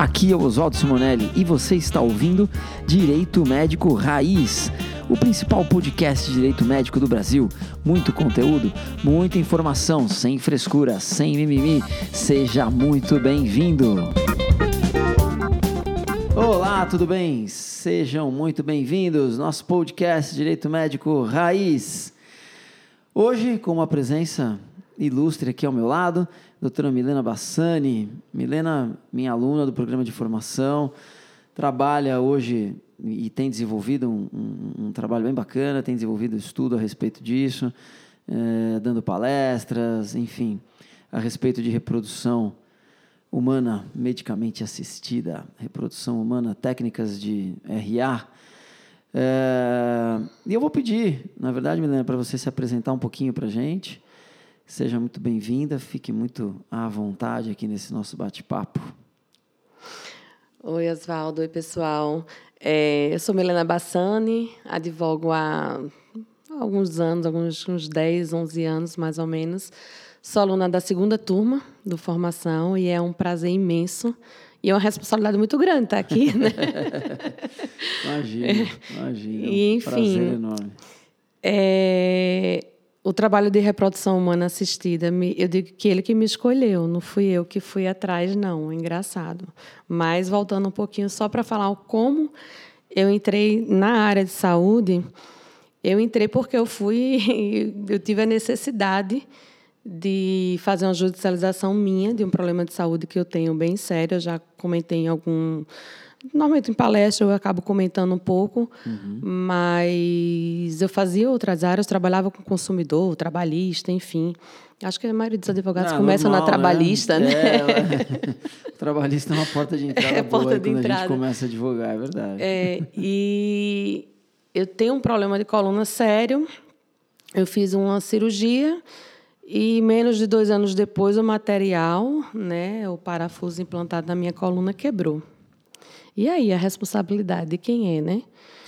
Aqui é o Oswaldo Simonelli e você está ouvindo Direito Médico Raiz, o principal podcast de direito médico do Brasil. Muito conteúdo, muita informação, sem frescura, sem mimimi. Seja muito bem-vindo. Olá, tudo bem? Sejam muito bem-vindos. Nosso podcast Direito Médico Raiz. Hoje, com uma presença ilustre aqui ao meu lado, doutora Milena Bassani. Milena, minha aluna do programa de formação, trabalha hoje e tem desenvolvido um, um, um trabalho bem bacana, tem desenvolvido estudo a respeito disso, é, dando palestras, enfim, a respeito de reprodução humana medicamente assistida, reprodução humana, técnicas de RA. É, e eu vou pedir, na verdade, Milena, para você se apresentar um pouquinho para a gente Seja muito bem-vinda, fique muito à vontade aqui nesse nosso bate-papo. Oi, Oswaldo. Oi, pessoal. É, eu sou Milena Bassani, advogo há alguns anos, alguns uns 10, 11 anos mais ou menos. Sou aluna da segunda turma do Formação e é um prazer imenso e é uma responsabilidade muito grande estar aqui, né? imagina, imagina. E, enfim, prazer enorme. É, o trabalho de reprodução humana assistida, eu digo que ele que me escolheu, não fui eu que fui atrás, não. É engraçado. Mas voltando um pouquinho só para falar como eu entrei na área de saúde, eu entrei porque eu fui, eu tive a necessidade de fazer uma judicialização minha de um problema de saúde que eu tenho bem sério. Eu já comentei em algum Normalmente em palestra eu acabo comentando um pouco, uhum. mas eu fazia outras áreas, trabalhava com consumidor, trabalhista, enfim. Acho que a maioria dos advogados ah, começa normal, na né? trabalhista, né? né? É, trabalhista é uma porta de entrada é boa porta de quando entrada. a gente começa a advogar, é verdade. É, e eu tenho um problema de coluna sério, eu fiz uma cirurgia e menos de dois anos depois o material, né, o parafuso implantado na minha coluna quebrou. E aí, a responsabilidade de quem é, né?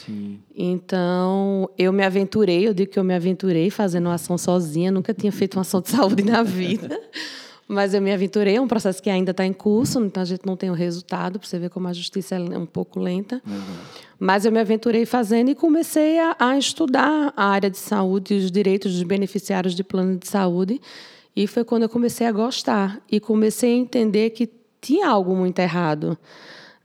Sim. Então, eu me aventurei, eu digo que eu me aventurei fazendo uma ação sozinha, nunca tinha feito uma ação de saúde na vida. Mas eu me aventurei, é um processo que ainda está em curso, então a gente não tem o resultado, para você ver como a justiça é um pouco lenta. Uhum. Mas eu me aventurei fazendo e comecei a, a, estudar a área de saúde e os direitos dos beneficiários de plano de saúde. E foi quando eu comecei a gostar e comecei a entender que tinha algo muito errado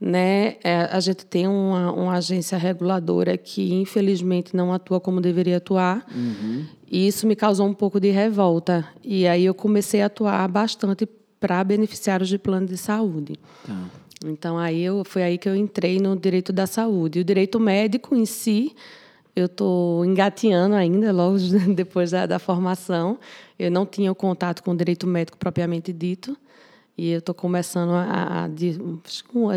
né? É, a gente tem uma, uma, agência reguladora que, infelizmente, não atua como deveria atuar. Uhum. E isso me causou um pouco de revolta. E aí eu comecei a atuar bastante para beneficiários de plano de saúde. Tá. Então, aí eu, foi aí que eu entrei no direito da saúde. E o direito médico em si, eu estou engateando ainda, logo depois da, da formação. Eu não tinha o contato com o direito médico propriamente dito. E eu estou começando a, a de,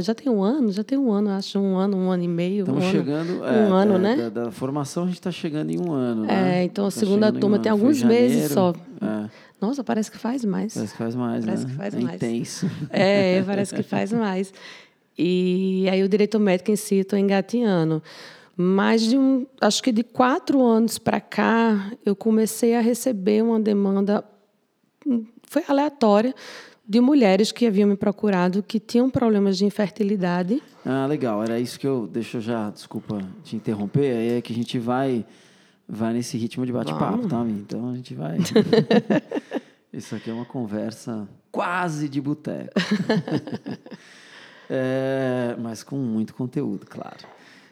já tem um ano, já tem um ano, acho um ano, um ano e meio. Estamos um chegando, ano, um ano, é, né? Da, da, formação a gente está chegando em um ano, né? É, então a tá segunda turma tem alguns meses só. É. Nossa, parece que faz mais. Parece que faz mais, parece né? que faz é mais. intenso. É, parece que faz mais. E aí o direito médico em si estou engatinhando. Mas de um, acho que de quatro anos para cá, eu comecei a receber uma demanda, hum, foi aleatória, de mulheres que haviam me procurado que tinham problemas de infertilidade. Ah, legal. Era isso que eu. Deixa eu já, desculpa te interromper. Aí é que a gente vai, vai nesse ritmo de bate-papo, tá, Mi? Então a gente vai. isso aqui é uma conversa quase de boteco. é, mas com muito conteúdo, claro.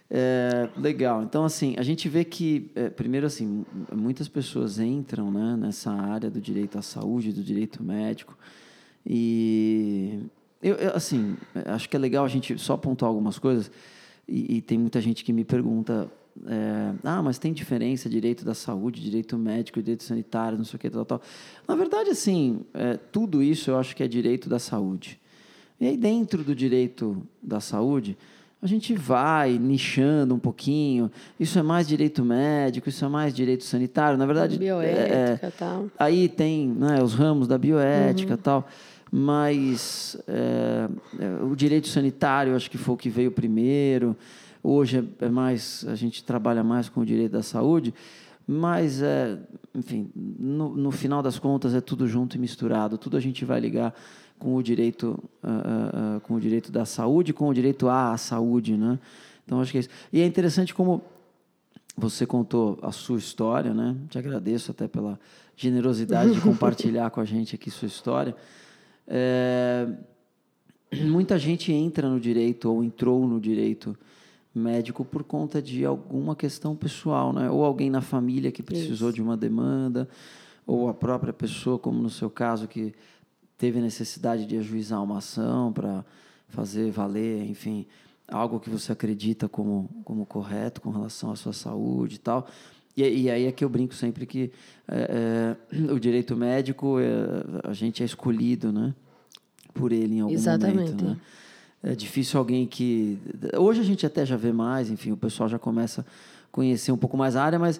É, legal. Então, assim, a gente vê que, é, primeiro, assim, muitas pessoas entram né, nessa área do direito à saúde, do direito médico, e eu, eu, assim, acho que é legal a gente só pontuar algumas coisas. E, e tem muita gente que me pergunta: é, ah, mas tem diferença direito da saúde, direito médico, direito sanitário, não sei o que, tal, tal. Na verdade, assim, é, tudo isso eu acho que é direito da saúde. E aí, dentro do direito da saúde, a gente vai nichando um pouquinho. Isso é mais direito médico, isso é mais direito sanitário. Na verdade, bioética, é, tal. Aí tem né, os ramos da bioética, uhum. tal mas é, o direito sanitário acho que foi o que veio primeiro. Hoje é, é mais a gente trabalha mais com o direito da saúde, mas é, enfim, no, no final das contas é tudo junto e misturado. Tudo a gente vai ligar com o direito, uh, uh, com o direito da saúde, com o direito à saúde, né? Então acho que é isso. E é interessante como você contou a sua história, né? Te agradeço até pela generosidade de compartilhar com a gente aqui sua história. É, muita gente entra no direito ou entrou no direito médico por conta de alguma questão pessoal, né? Ou alguém na família que precisou Isso. de uma demanda, ou a própria pessoa, como no seu caso, que teve necessidade de ajuizar uma ação para fazer valer, enfim, algo que você acredita como, como correto com relação à sua saúde e tal. E, e aí é que eu brinco sempre que é, é, o direito médico, é, a gente é escolhido, né? Por ele em algum Exatamente. momento, né? É difícil alguém que... Hoje a gente até já vê mais, enfim, o pessoal já começa a conhecer um pouco mais a área, mas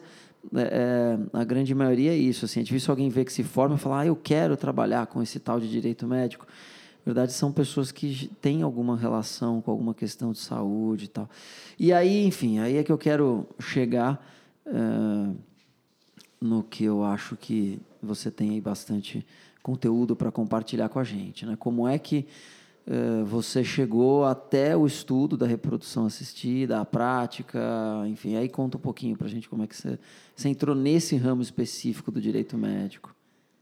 é, a grande maioria é isso. Assim, é difícil alguém ver que se forma e falar, ah, eu quero trabalhar com esse tal de direito médico. Na verdade, são pessoas que têm alguma relação com alguma questão de saúde e tal. E aí, enfim, aí é que eu quero chegar é, no que eu acho que você tem aí bastante conteúdo para compartilhar com a gente. Né? Como é que eh, você chegou até o estudo da reprodução assistida, a prática, enfim, aí conta um pouquinho para a gente como é que você, você entrou nesse ramo específico do direito médico.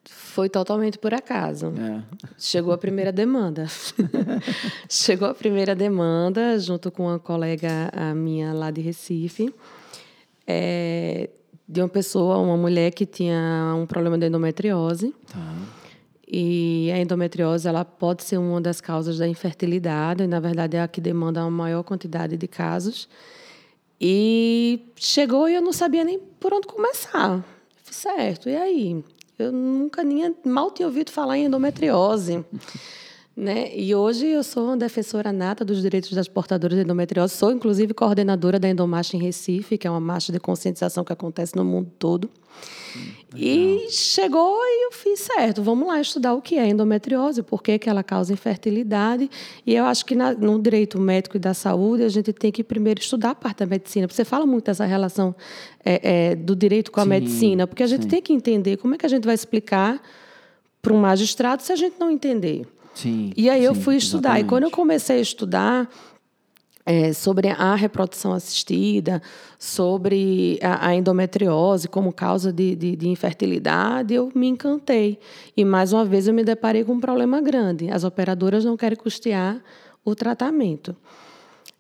Foi totalmente por acaso. É. Chegou a primeira demanda. Chegou a primeira demanda, junto com uma colega a minha lá de Recife, é, de uma pessoa, uma mulher que tinha um problema de endometriose. Tá. E a endometriose ela pode ser uma das causas da infertilidade, e, na verdade é a que demanda a maior quantidade de casos. E chegou e eu não sabia nem por onde começar. Certo, e aí? Eu nunca nem, mal tinha ouvido falar em endometriose. Né? E hoje eu sou uma defensora nata dos direitos das portadoras de endometriose. Sou, inclusive, coordenadora da Endomarcha em Recife, que é uma marcha de conscientização que acontece no mundo todo. Hum, e chegou e eu fiz certo. Vamos lá estudar o que é endometriose, por que, que ela causa infertilidade. E eu acho que na, no direito médico e da saúde a gente tem que primeiro estudar a parte da medicina. Você fala muito dessa relação é, é, do direito com a sim, medicina, porque a gente sim. tem que entender como é que a gente vai explicar para um magistrado se a gente não entender. Sim, e aí sim, eu fui estudar. Exatamente. E quando eu comecei a estudar é, sobre a reprodução assistida, sobre a, a endometriose como causa de, de, de, infertilidade, eu me encantei. E mais uma vez eu me deparei com um problema grande. As operadoras não querem custear o tratamento.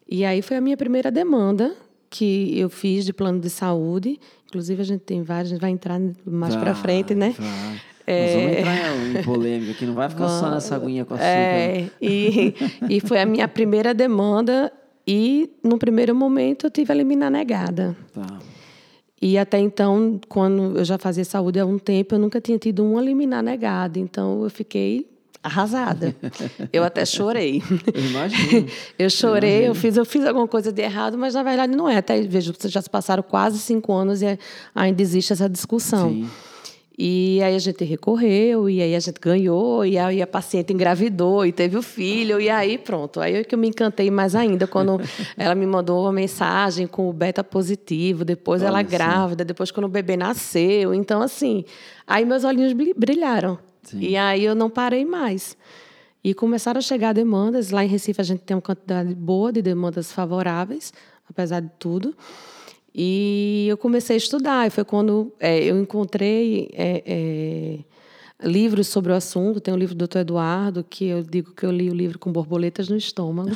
E aí foi a minha primeira demanda que eu fiz de plano de saúde. Inclusive, a gente tem vários, a gente vai entrar mais para frente, né? Vai. É... Nós vamos entrar em polêmica, que não vai ficar só nessa aguinha com açúcar. É, e, e foi a minha primeira demanda e, no primeiro momento, eu tive a liminar negada. Tá. E até então, quando eu já fazia saúde há um tempo, eu nunca tinha tido uma liminar negada. Então, eu fiquei arrasada. Eu até chorei. Eu imagino. eu chorei, eu, eu, fiz, eu fiz alguma coisa de errado, mas na verdade não é. Até vejo, já se passaram quase cinco anos e ainda existe essa discussão. Sim. E aí a gente recorreu, e aí a gente ganhou, e aí a paciente engravidou e teve o filho, e aí pronto. Aí é que eu me encantei mais ainda quando ela me mandou uma mensagem com o beta positivo, depois Olha ela sim. grávida, depois quando o bebê nasceu. Então, assim, aí meus olhinhos brilharam. Sim. E aí eu não parei mais. E começaram a chegar demandas. Lá em Recife a gente tem uma quantidade boa de demandas favoráveis, apesar de tudo. E eu comecei a estudar. E foi quando é, eu encontrei é, é, livros sobre o assunto. Tem o um livro do Dr. Eduardo, que eu digo que eu li o livro com borboletas no estômago,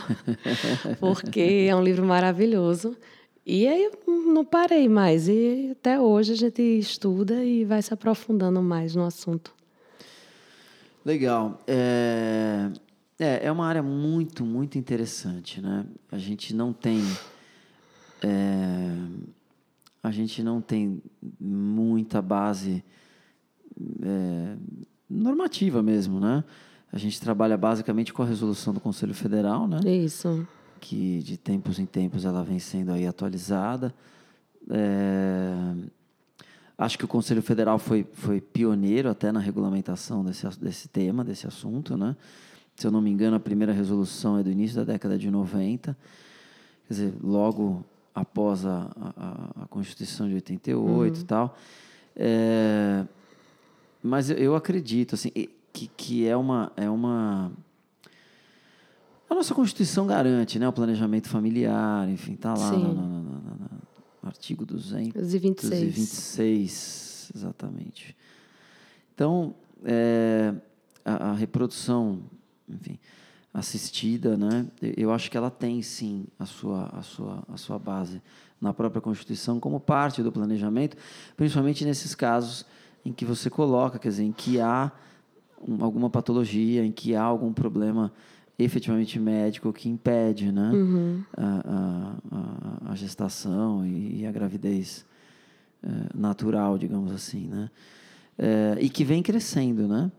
porque é um livro maravilhoso. E aí eu não parei mais. E até hoje a gente estuda e vai se aprofundando mais no assunto. Legal. É, é, é uma área muito, muito interessante. Né? A gente não tem é, a gente não tem muita base é, normativa mesmo, né? A gente trabalha basicamente com a resolução do Conselho Federal, né? Isso. Que de tempos em tempos ela vem sendo aí atualizada. É, acho que o Conselho Federal foi, foi pioneiro até na regulamentação desse, desse tema, desse assunto, né? Se eu não me engano, a primeira resolução é do início da década de 90. Quer dizer, logo após a, a, a Constituição de 88 uhum. e tal. É, mas eu acredito assim, que, que é, uma, é uma nossa Constituição garante, né? O planejamento familiar, enfim, está lá no, no- no- no- artigo 200. 226. 226, exatamente. Então, é, a, a reprodução, enfim, assistida, né? eu- acho que ela tem sim a sua, a sua, a sua base na própria Constituição como parte do planejamento, principalmente nesses casos em que você coloca, quer dizer, em que há um- alguma patologia, em que há algum problema efetivamente médico que impede, né, a, a- a- a gestação e, a gravidez eh, natural, digamos assim, né, Eh, e que vem crescendo, né,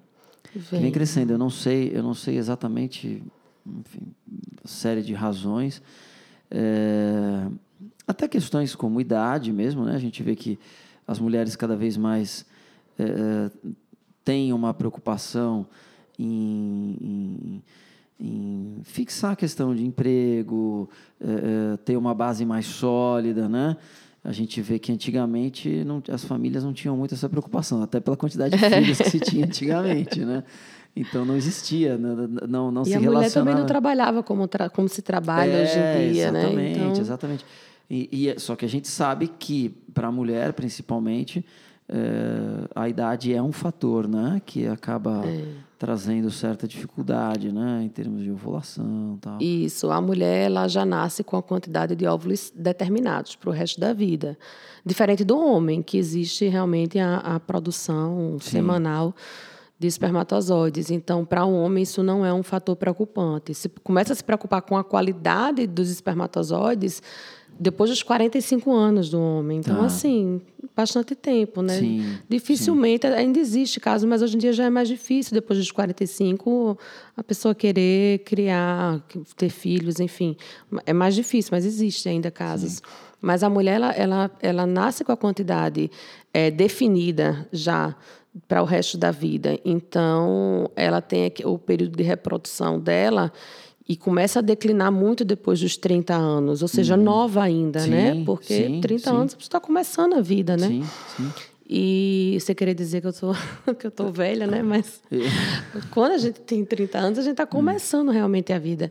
vem Vem. crescendo. Eu não sei, eu não sei exatamente, enfim, série de razões. É, até questões como idade mesmo, né? A gente vê que as mulheres cada vez mais é, têm uma preocupação em, em- em fixar a questão de emprego, é, é, ter uma base mais sólida, né? A gente vê que antigamente não- as famílias não tinham muito essa preocupação, até pela quantidade de filhos que se tinha antigamente, né? Então não existia, não, não, não E se a mulher também relacionava. não trabalhava como, tra- como se trabalha hoje É, em dia, exatamente, né? Então, exatamente. E, e é- só que a gente sabe que para a mulher, principalmente, é, a idade é um fator, né, que acaba É. trazendo certa dificuldade, né, em termos de ovulação, tal. Isso, a mulher ela já nasce com a quantidade de óvulos determinados para o resto da vida. Diferente do homem, que existe realmente a, a produção semanal de espermatozoides. Então, para o homem, isso não é um fator preocupante. Se começa a se preocupar com a qualidade dos espermatozoides depois dos 45 anos do homem. Então, Tá. assim, bastante tempo, né? Sim, Dificilmente ainda existe caso, mas hoje em dia já é mais difícil, depois dos 45, a pessoa querer criar, ter filhos, enfim. É mais difícil, mas existe ainda casos. Mas a mulher, ela, ela, ela nasce com a quantidade eh, definida já para o resto da vida. Então, ela tem aqui- o período de reprodução dela e começa a declinar muito depois dos 30 anos, ou seja, nova ainda, Sim, né? Porque sim, 30 sim. anos você está começando a vida, né? Sim, sim. E você querer dizer que eu sou que eu tô velha, né? Mas quando a gente tem 30 anos, a gente está começando realmente a vida.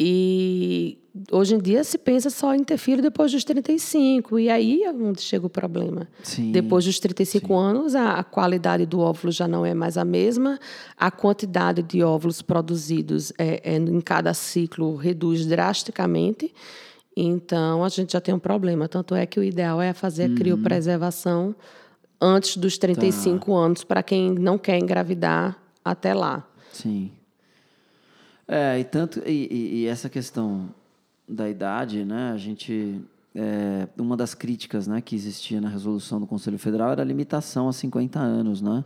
E hoje em dia se pensa só em ter filho depois dos 35. E aí é onde chega o problema. Sim, Depois dos 35 anos, a, a qualidade do óvulo já não é mais a mesma, a quantidade de óvulos produzidos é, é, em cada ciclo reduz drasticamente. Então, a gente já tem um problema. Tanto é que o ideal é fazer a criopreservação antes dos 35 anos, para quem não quer engravidar até lá. Sim. É, e tanto e, e- e essa questão da idade, né? A gente é, uma das críticas, né, que existia na resolução do Conselho Federal era a limitação a 50 anos, né?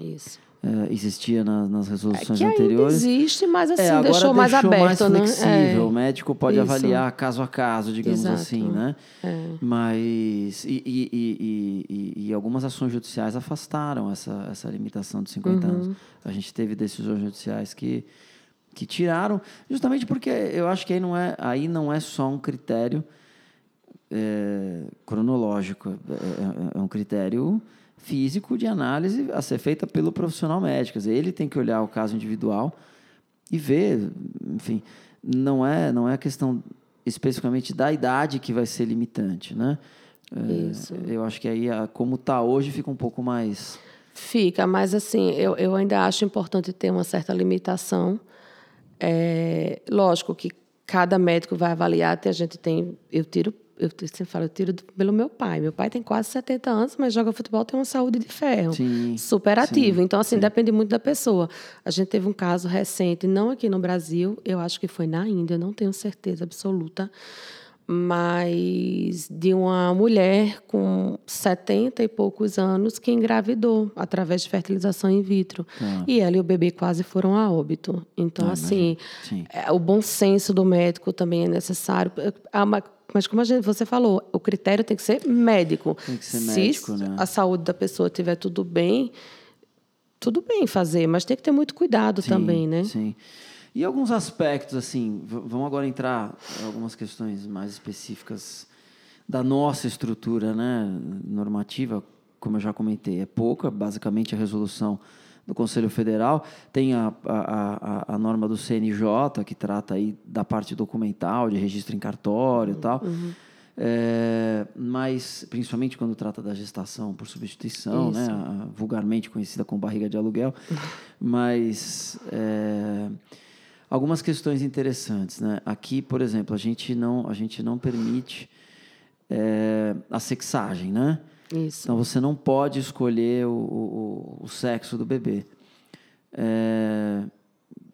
Isso. É, existia na- nas resoluções ainda anteriores. existe, mas assim, é, deixou mais aberto, né? flexível. É. O médico pode Isso. avaliar caso a caso, digamos Exato. assim, né? É. Mas e- e- e- e algumas ações judiciais afastaram essa, essa limitação de 50 Uhum. anos. A gente teve decisões judiciais que que tiraram, justamente porque eu acho que aí não é aí não é só um critério é, cronológico, é, é- é um critério físico de análise a ser feita pelo profissional médico. Dizer, ele tem que olhar o caso individual e ver, enfim, não é não é a questão especificamente da idade que vai ser limitante, né? É, Isso. Eu acho que aí, a- como está hoje, fica um pouco mais. Fica, mas assim, eu, eu ainda acho importante ter uma certa limitação. É, lógico que cada médico vai avaliar, até a gente tem. Eu tiro, eu sempre falo, eu tiro do- pelo meu pai. Meu pai tem quase 70 anos, mas joga futebol, tem uma saúde de ferro. Sim, Super ativo. sim, então, assim, depende muito da pessoa. A gente teve um caso recente, não aqui no Brasil, eu acho que foi na Índia, não tenho certeza absoluta, mas de uma mulher com 70 e poucos anos que engravidou através de fertilização in vitro. Tá. E ela e o bebê quase foram a óbito. Então, Ah, assim, Sim. é, o bom senso do médico também é necessário. Ah, ma- Mas, como gente, você falou, o critério tem que ser médico. Tem que ser Se médico, né? a saúde da pessoa estiver tudo bem, tudo bem fazer, mas tem que ter muito cuidado Sim, também, né? Sim. E alguns aspectos, assim, vamos agora entrar em algumas questões mais específicas da nossa estrutura né, normativa, como eu já comentei, é pouca, basicamente a resolução do Conselho Federal. Tem a, a, a, a, norma do CNJ, que trata aí da parte documental, de registro em cartório e tal. Uhum. É, mas, principalmente quando trata da gestação por substituição, né? vulgarmente conhecida como barriga de aluguel. mas é, algumas questões interessantes. Né? Aqui, por exemplo, a gente não, a gente não permite é, a sexagem, né? Isso. Então você não pode escolher o, o, o sexo do bebê. É,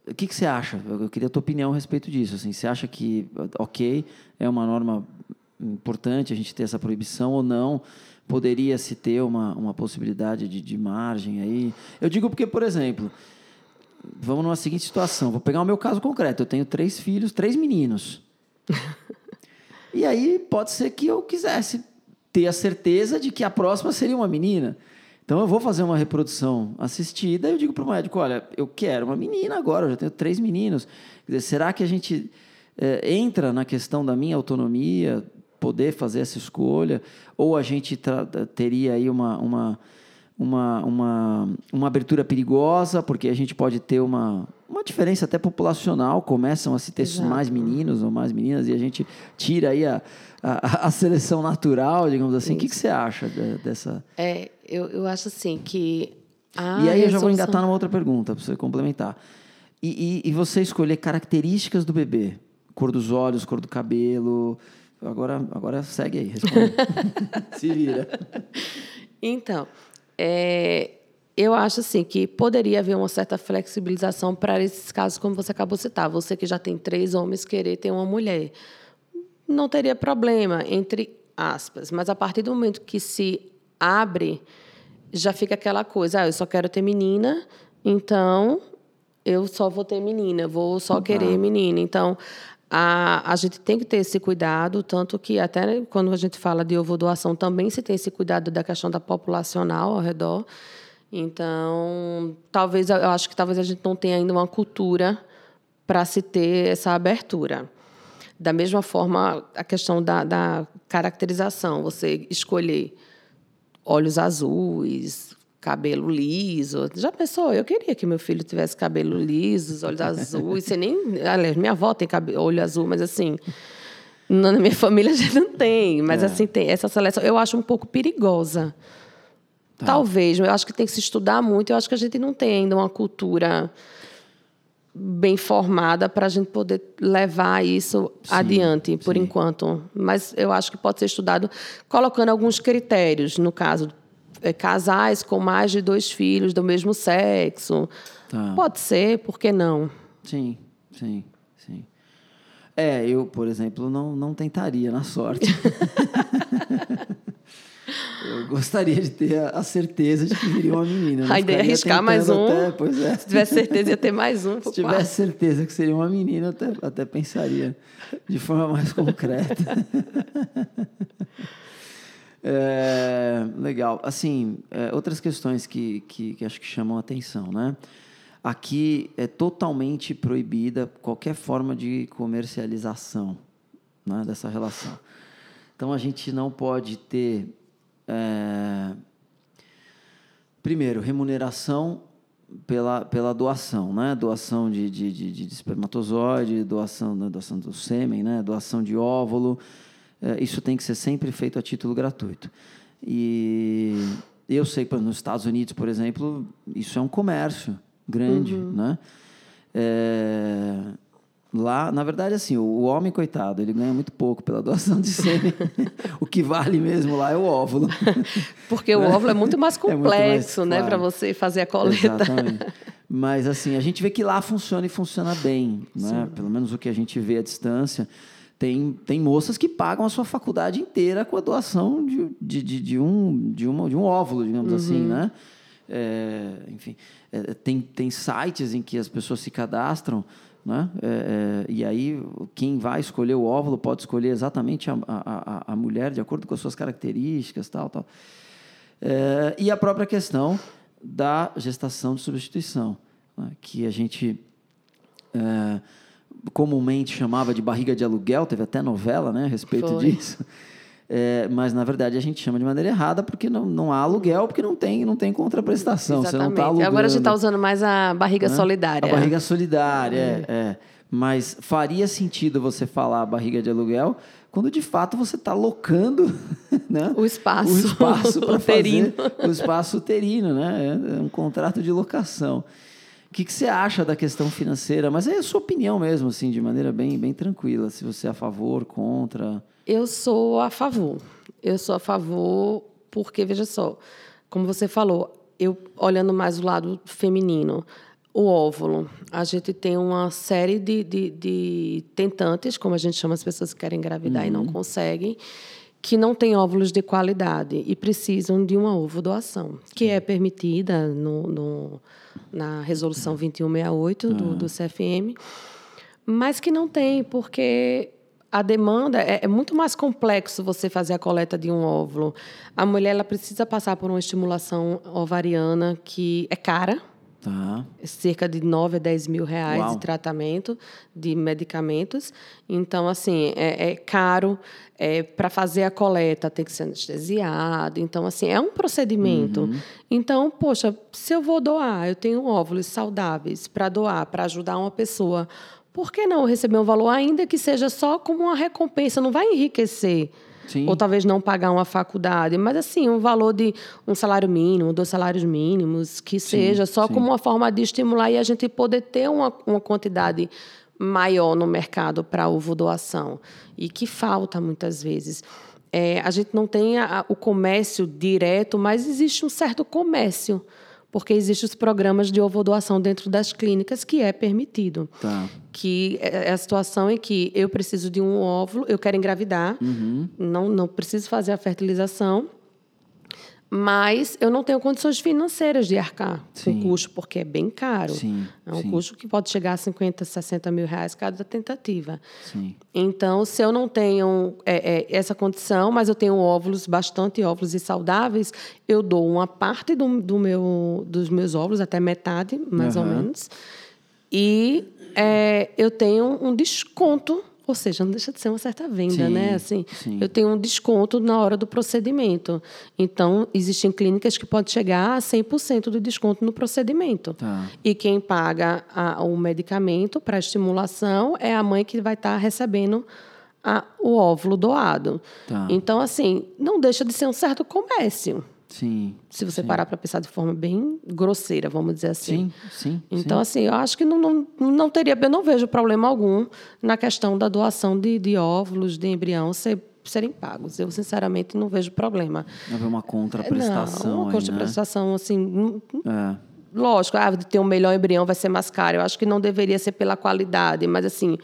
o que, que você acha? Eu queria a tua opinião a respeito disso. Assim, você acha que, ok, é uma norma importante a gente ter essa proibição ou não? Poderia se ter uma, uma possibilidade de, de margem aí? Eu digo porque, por exemplo, vamos numa seguinte situação. Vou pegar o meu caso concreto. Eu tenho três filhos, três meninos. e aí pode ser que eu quisesse ter a certeza de que a próxima seria uma menina. Então eu vou fazer uma reprodução assistida e eu digo para o médico, olha, eu quero uma menina agora, eu já tenho três meninos. Dizer, será que a gente é, entra na questão da minha autonomia, poder fazer essa escolha, ou a gente teria aí uma, uma, uma, uma, uma abertura perigosa, porque a gente pode ter uma, uma diferença até populacional, começam a se ter Exato. mais meninos ou mais meninas, e a gente tira aí a a, a seleção natural, digamos assim. O que, que você acha de, dessa? É, eu, eu acho assim que. e aí eu já vou engatar numa outra pergunta para você complementar. E, e, e, você escolher características do bebê, cor dos olhos, cor do cabelo. Agora, agora segue aí, responde. Se vira. Então, é, eu acho assim que poderia haver uma certa flexibilização para esses casos, como você acabou de citar. Você que já tem três homens querer ter uma mulher não teria problema, entre aspas. Mas a partir do momento que se abre, já fica aquela coisa: ah, eu só quero ter menina, então eu só vou ter menina, vou só querer menina. Então, a, a gente tem que ter esse cuidado, tanto que até quando a gente fala de ovo doação também se tem esse cuidado da questão da populacional ao redor. Então, talvez eu acho que talvez a gente não tenha ainda uma cultura para se ter essa abertura. Da mesma forma, a questão da, da caracterização, você escolher olhos azuis, cabelo liso. Já pensou? Eu queria que meu filho tivesse cabelo liso, olhos azuis. Você nem. Aliás, minha avó tem cabelo, olho azul, mas assim. Na minha família já não tem. Mas é. assim, tem essa seleção. Eu acho um pouco perigosa. Tá. Talvez. Eu acho que tem que se estudar muito. Eu acho que a gente não tem ainda uma cultura bem formada para a gente poder levar isso sim, adiante, por sim. enquanto. Mas eu acho que pode ser estudado colocando alguns critérios, no caso, casais com mais de dois filhos do mesmo sexo. Tá. Pode ser, por que não? Sim, sim, sim. É, eu, por exemplo, não, não tentaria na sorte. Eu gostaria de ter a certeza de que viria uma menina. A ideia é arriscar mais um. Até, pois é. Se tivesse certeza, ia ter mais um. Se tivesse certeza que seria uma menina, até, até pensaria de forma mais concreta. é, legal. Assim, é, outras questões que, que, que acho que chamam a atenção, né? Aqui é totalmente proibida qualquer forma de comercialização né, dessa relação. Então a gente não pode ter é, primeiro, remuneração pela, pela doação, né? Doação de, de, de, de espermatozoide, doação, né? doação do sêmen, né? Doação de óvulo. É, isso tem que ser sempre feito a título gratuito. E eu sei que nos Estados Unidos, por exemplo, isso é um comércio grande, uhum. né? É, Lá, na verdade, assim, o homem, coitado, ele ganha muito pouco pela doação de sêmen. o que vale mesmo lá é o óvulo. Porque o óvulo é muito mais complexo, é muito mais, né, claro. para você fazer a coleta. Exatamente. Mas, assim, a gente vê que lá funciona e funciona bem, né? Pelo menos o que a gente vê à distância. Tem, tem moças que pagam a sua faculdade inteira com a doação de, de, de, de um, de, uma, de um óvulo, digamos assim, uhum. assim, né? É, enfim, é, tem, tem sites em que as pessoas se cadastram né? É, é, e aí, quem vai escolher o óvulo pode escolher exatamente a, a, a mulher de acordo com as suas características, tal, tal. É, e a própria questão da gestação de substituição, né? que a gente é, comumente chamava de barriga de aluguel, teve até novela né, a respeito Foi. disso. É, mas na verdade a gente chama de maneira errada porque não, não há aluguel, porque não tem, não tem contraprestação. Você não Exatamente. alugando. Agora a gente está usando mais a barriga né? solidária. A barriga solidária, é. é. Mas faria sentido você falar barriga de aluguel quando de fato você está locando né? O espaço o espaço para uterino. fazer o espaço uterino, né? É um contrato de locação. O que, que você acha da questão financeira? Mas é a sua opinião mesmo, assim, de maneira bem, bem tranquila. Se você é a favor, contra. Eu sou a favor. Eu sou a favor porque, veja só, como você falou, eu olhando mais o lado feminino, o óvulo, a gente tem uma série de, de, de tentantes, como a gente chama as pessoas que querem engravidar e não conseguem, que não têm óvulos de qualidade e precisam de uma ovodoação, que é permitida no, no- na resolução 2168 do, do CFM, mas que não tem, porque a demanda é, é muito mais complexo você fazer a coleta de um óvulo. A mulher ela precisa passar por uma estimulação ovariana que é cara, Tá. cerca de 9 a 10 mil reais Uau. de tratamento de medicamentos. Então, assim, é, é caro. Para fazer a coleta tem que ser anestesiado. Então, assim, é um procedimento. Uhum. Então, poxa, se eu vou doar, eu tenho óvulos saudáveis para doar, para ajudar uma pessoa, por que não receber um valor, ainda que seja só como uma recompensa? Não vai enriquecer. Sim. Ou talvez não pagar uma faculdade, mas assim, um valor de um salário mínimo, dois salários mínimos, que seja só sim. como uma forma de estimular e a gente poder ter uma, uma quantidade maior no mercado para ovo doação e que falta muitas vezes. É, a gente não tem a- o comércio direto, mas existe um certo comércio, porque existem os programas de ovo doação dentro das clínicas que é permitido Tá. que é a situação em que eu preciso de um óvulo, eu quero engravidar, Uhum. não, não preciso fazer a fertilização, mas eu não tenho condições financeiras de arcar com o custo, porque é bem caro. Sim, é um sim. custo que pode chegar a 50, 60 mil reais cada tentativa. Sim. Então, se eu não tenho é, é, essa condição, mas eu tenho óvulos, bastante óvulos e saudáveis, eu dou uma parte do, do meu, dos meus óvulos, até metade, mais ou Aham. menos, e é, eu tenho um desconto, ou seja, não deixa de ser uma certa venda, Sim, né? Assim, sim. eu tenho um desconto na hora do procedimento. Então, existem clínicas que podem chegar a 100% do desconto no procedimento. Tá. E quem paga a- o medicamento para estimulação é a mãe que vai estar recebendo a- o óvulo doado. Tá. Então, assim, não deixa de ser um certo comércio. Sim. Se você sim. parar para pensar de forma bem grosseira, vamos dizer assim. Sim, sim. Então, assim, eu acho que não, não, não teria, eu não vejo problema algum na questão da doação de, de óvulos, de embrião ser, serem pagos. Eu, sinceramente, não vejo problema. Não haver uma contraprestação. não, uma aí, contraprestação, assim, não- Né? É. lógico, ah, ter um melhor embrião vai ser mais caro. Eu acho que não deveria ser pela qualidade, mas assim,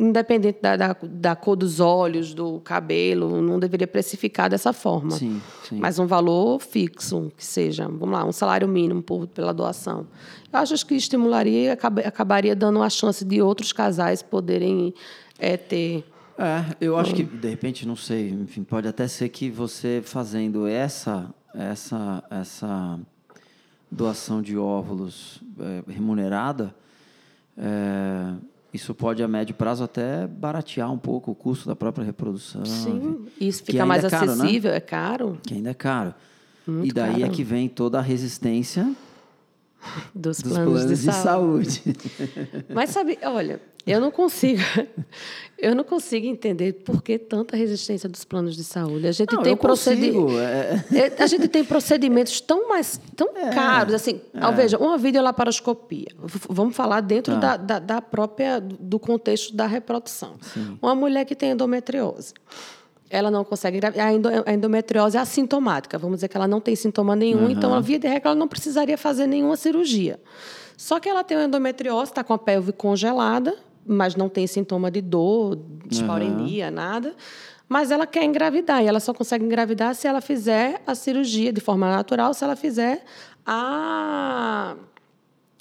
independente da, da, da cor dos olhos, do cabelo, não deveria precificar dessa forma. Sim, sim. Mas um valor fixo, que seja, vamos lá, um salário mínimo por, pela doação. Eu acho que estimularia e acaba- acabaria dando a chance de outros casais poderem eh, ter. É, eu acho que, de repente, não sei, enfim, pode até ser que você fazendo essa, essa, essa doação de óvulos é, remunerada, é, isso pode, a médio prazo, até baratear um pouco o custo da própria reprodução. Sim, enfim, isso fica mais é caro, né? acessível, é caro Que ainda é caro. Muito e daí é caro. que vem toda a resistência dos, dos planos, planos de saúde. Mas sabe, olha, eu não consigo, eu não consigo entender por que tanta resistência dos planos de saúde. A gente Não, tem eu procedi- consigo, é- É, A gente tem procedimentos tão mais tão caros, assim. ó, Veja, uma videolaparoscopia. Vamos falar dentro Tá. da, da, da própria do contexto da reprodução. Uma mulher que tem endometriose. Ela não consegue engravidar. A endo- a endometriose é assintomática. Vamos dizer que ela não tem sintoma nenhum, então, a via de regra, ela não precisaria fazer nenhuma cirurgia. Só que ela tem uma endometriose, está com a pelve congelada, mas não tem sintoma de dor, dispareunia, nada. Mas ela quer engravidar e ela só consegue engravidar se ela fizer a cirurgia de forma natural, se ela fizer a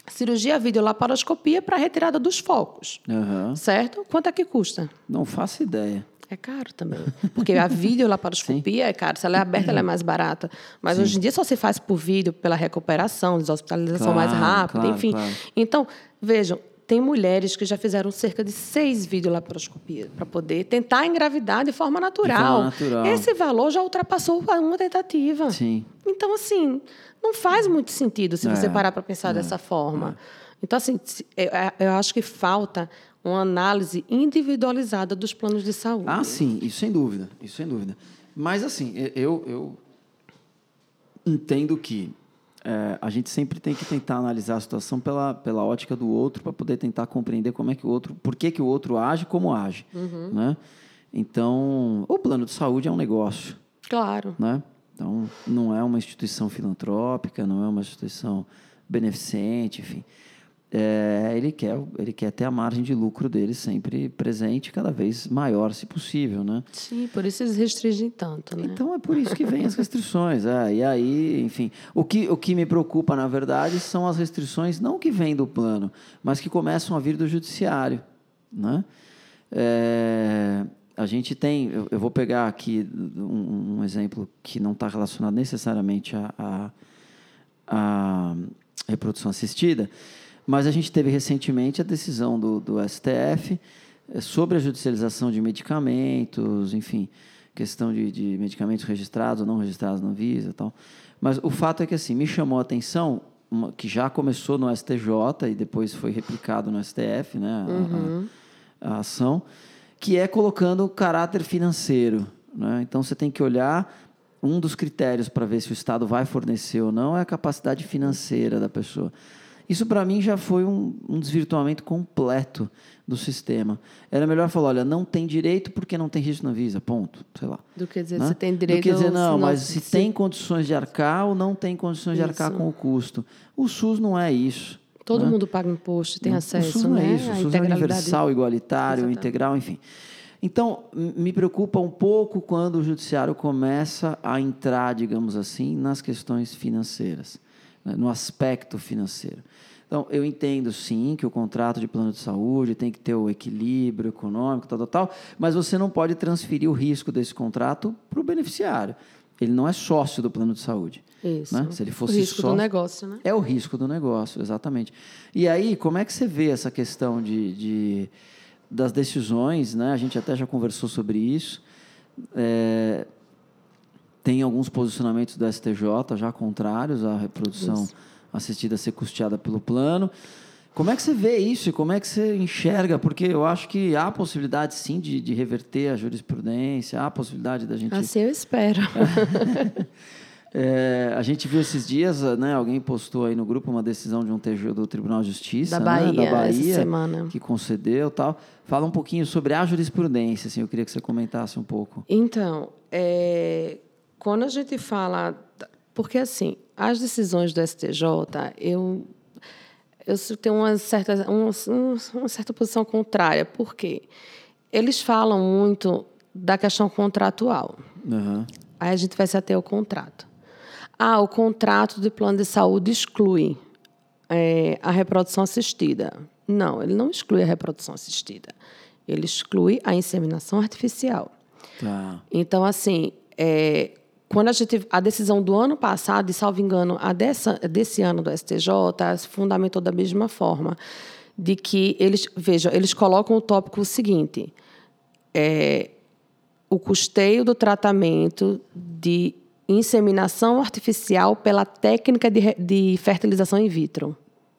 cirurgia videolaparoscopia para retirada dos focos. Aham. Certo? Quanto é que custa? Não faço ideia. É caro também. Porque a videolaparoscopia é caro. Se ela é aberta, ela é mais barata. Mas hoje em dia só se faz por vídeo, pela recuperação, deshospitalização mais Claro, rápida, claro, enfim. claro. Então, vejam, tem mulheres que já fizeram cerca de seis videolaparoscopias para poder tentar engravidar de forma natural. De forma natural. Esse valor já ultrapassou uma tentativa. Sim. Então, assim, não faz muito sentido se É, você parar para pensar dessa forma. Então, assim, se- eu, eu acho que falta uma análise individualizada dos planos de saúde. Ah, sim, isso sem dúvida, isso sem dúvida. Mas assim, eu, eu entendo que é, a gente sempre tem que tentar analisar a situação pela, pela ótica do outro para poder tentar compreender como é que o outro, por que, que o outro age, como age, né? Então, o plano de saúde é um negócio, Claro. né? Então, não é uma instituição filantrópica, não é uma instituição beneficente, enfim. É, ele, quer, ele quer ter a margem de lucro dele sempre presente, cada vez maior, se possível, né? Sim, por isso eles restringem tanto, né? Então é por isso que vem as restrições. É, e aí, enfim, o que, o que me preocupa, na verdade, são as restrições não que vêm do plano, mas que começam a vir do judiciário. Né? É, a gente tem, eu, eu vou pegar aqui um, um exemplo que não está relacionado necessariamente a, a, a reprodução assistida, mas a gente teve recentemente a decisão do, do STF eh, sobre a judicialização de medicamentos, enfim, questão de, de medicamentos registrados ou não registrados na Visa tal. Mas o fato é que, assim, me chamou a atenção, uma, que já começou no STJ e depois foi replicado no STF, né, a- a, a ação, que é colocando o caráter financeiro. Né? Então, você tem que olhar um dos critérios para ver se o Estado vai fornecer ou não é a capacidade financeira da pessoa. Isso, para mim, já foi um, um desvirtuamento completo do sistema. Era melhor falar, olha, não tem direito porque não tem registro na Visa, ponto. Sei lá. Do que dizer, né? você tem direito Do que dizer, não, não- mas se se- tem condições de arcar ou não tem condições de arcar com o custo. O SUS não é isso. Todo né? mundo paga imposto e tem Não, acesso, o SUS não né? é isso. O SUS é universal, igualitário, Exatamente. integral, enfim. Então, me preocupa um pouco quando o judiciário começa a entrar, digamos assim, nas questões financeiras, né, no aspecto financeiro. Então, eu entendo sim que o contrato de plano de saúde tem que ter o equilíbrio econômico, tal, tal, tal, mas você não pode transferir o risco desse contrato para o beneficiário. Ele não é sócio do plano de saúde. Isso. né? Se ele o fosse risco sócio, do negócio, né? é o risco do negócio, exatamente. E aí, como é que você vê essa questão de, de- das decisões? Né? A gente até já conversou sobre isso. É, tem alguns posicionamentos do STJ já contrários à reprodução assistida ser custeada pelo plano. Como é que você vê isso e como é que você enxerga? Porque eu acho que há possibilidade, sim, de, de reverter a jurisprudência, há possibilidade da gente Assim eu espero. é, a gente viu esses dias, né, alguém postou aí no grupo uma decisão de um TJ do Tribunal de Justiça, Da né, Bahia, da essa Bahia semana. que concedeu tal. Fala um pouquinho sobre a jurisprudência, assim, eu queria que você comentasse um pouco. Então, é, quando a gente fala. Porque, assim, as decisões do STJ, eu, eu tenho uma certa, uma, uma certa posição contrária. Por quê? Eles falam muito da questão contratual. Aham. Aí a gente vai se ater ao contrato. Ah, o contrato de plano de saúde exclui é, a reprodução assistida. Não, ele não exclui a reprodução assistida. Ele exclui a inseminação artificial. Tá. Então, assim, é, quando a gente a decisão do ano passado, e salvo engano, a dessa, desse ano do STJ, se fundamentou da mesma forma, de que eles, vejam, eles colocam o tópico seguinte: é, o custeio do tratamento de inseminação artificial pela técnica de, de fertilização in vitro.